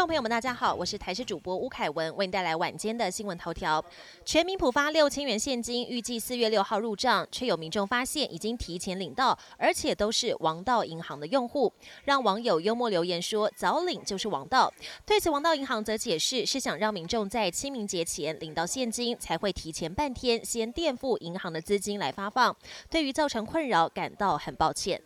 众朋友们，大家好，我是台视主播吴凯文，为您带来晚间的新闻头条。全民普发六千元现金，预计四月六号入账，却有民众发现已经提前领到，而且都是王道银行的用户，让网友幽默留言说早领就是王道。对此，王道银行则解释是想让民众在清明节前领到现金，才会提前半天先垫付银行的资金来发放。对于造成困扰，感到很抱歉。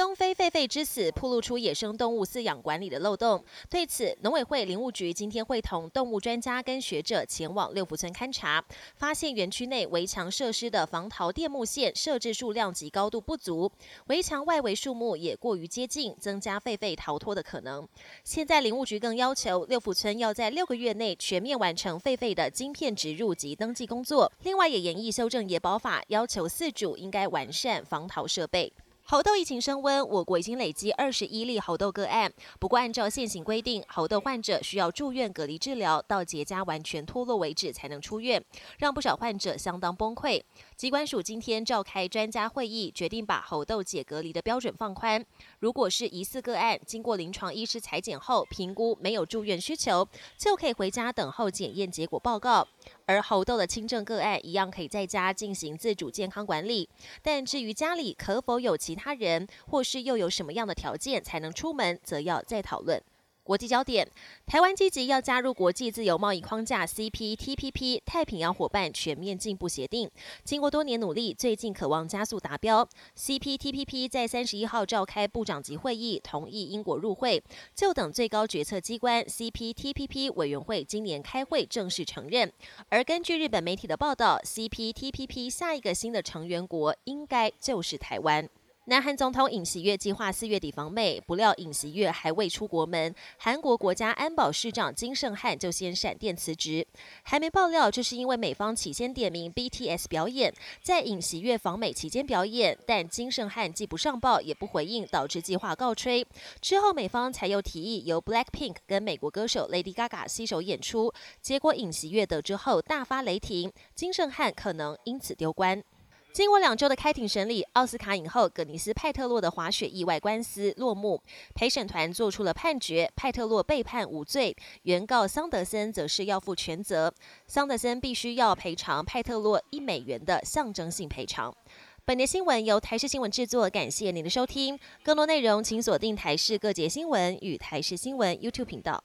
东非狒狒之死，暴露出野生动物饲养管理的漏洞。对此，农委会林务局今天会同动物专家跟学者前往六福村勘查，发现园区内围墙设施的防逃电木线设置数量及高度不足，围墙外围树木也过于接近，增加狒狒逃脱的可能。现在林务局更要求六福村要在六个月内全面完成狒狒的晶片植入及登记工作。另外，也研议修正野保法，要求饲主应该完善防逃设备。猴痘疫情升温，我国已经累积二十一例猴痘个案。不过，按照现行规定，猴痘患者需要住院隔离治疗，到结痂完全脱落为止才能出院，让不少患者相当崩溃。机关署今天召开专家会议，决定把猴痘解隔离的标准放宽。如果是疑似个案，经过临床医师裁剪后评估没有住院需求，就可以回家等候检验结果报告。而猴痘的轻症个案一样可以在家进行自主健康管理，但至于家里可否有其他他人，或是又有什么样的条件才能出门，则要再讨论。国际焦点：台湾积极要加入国际自由贸易框架 CPTPP 太平洋伙伴全面进步协定。经过多年努力，最近渴望加速达标。CPTPP 在三十一号召开部长级会议，同意英国入会，就等最高决策机关 CPTPP 委员会今年开会正式承认。而根据日本媒体的报道，CPTPP 下一个新的成员国应该就是台湾。南韩总统尹锡悦计划四月底访美，不料尹锡悦还未出国门，韩国国家安保市长金圣汉就先闪电辞职。还没爆料，这是因为美方起先点名 BTS 表演，在尹锡悦访美期间表演，但金圣汉既不上报也不回应，导致计划告吹。之后美方才又提议由 Blackpink 跟美国歌手 Lady Gaga 携手演出，结果尹锡悦得知后大发雷霆，金圣汉可能因此丢官。经过两周的开庭审理，奥斯卡影后葛尼斯·派特洛的滑雪意外官司落幕。陪审团做出了判决，派特洛被判无罪，原告桑德森则是要负全责。桑德森必须要赔偿派特洛一美元的象征性赔偿。本节新闻由台视新闻制作，感谢您的收听。更多内容请锁定台视各节新闻与台视新闻 YouTube 频道。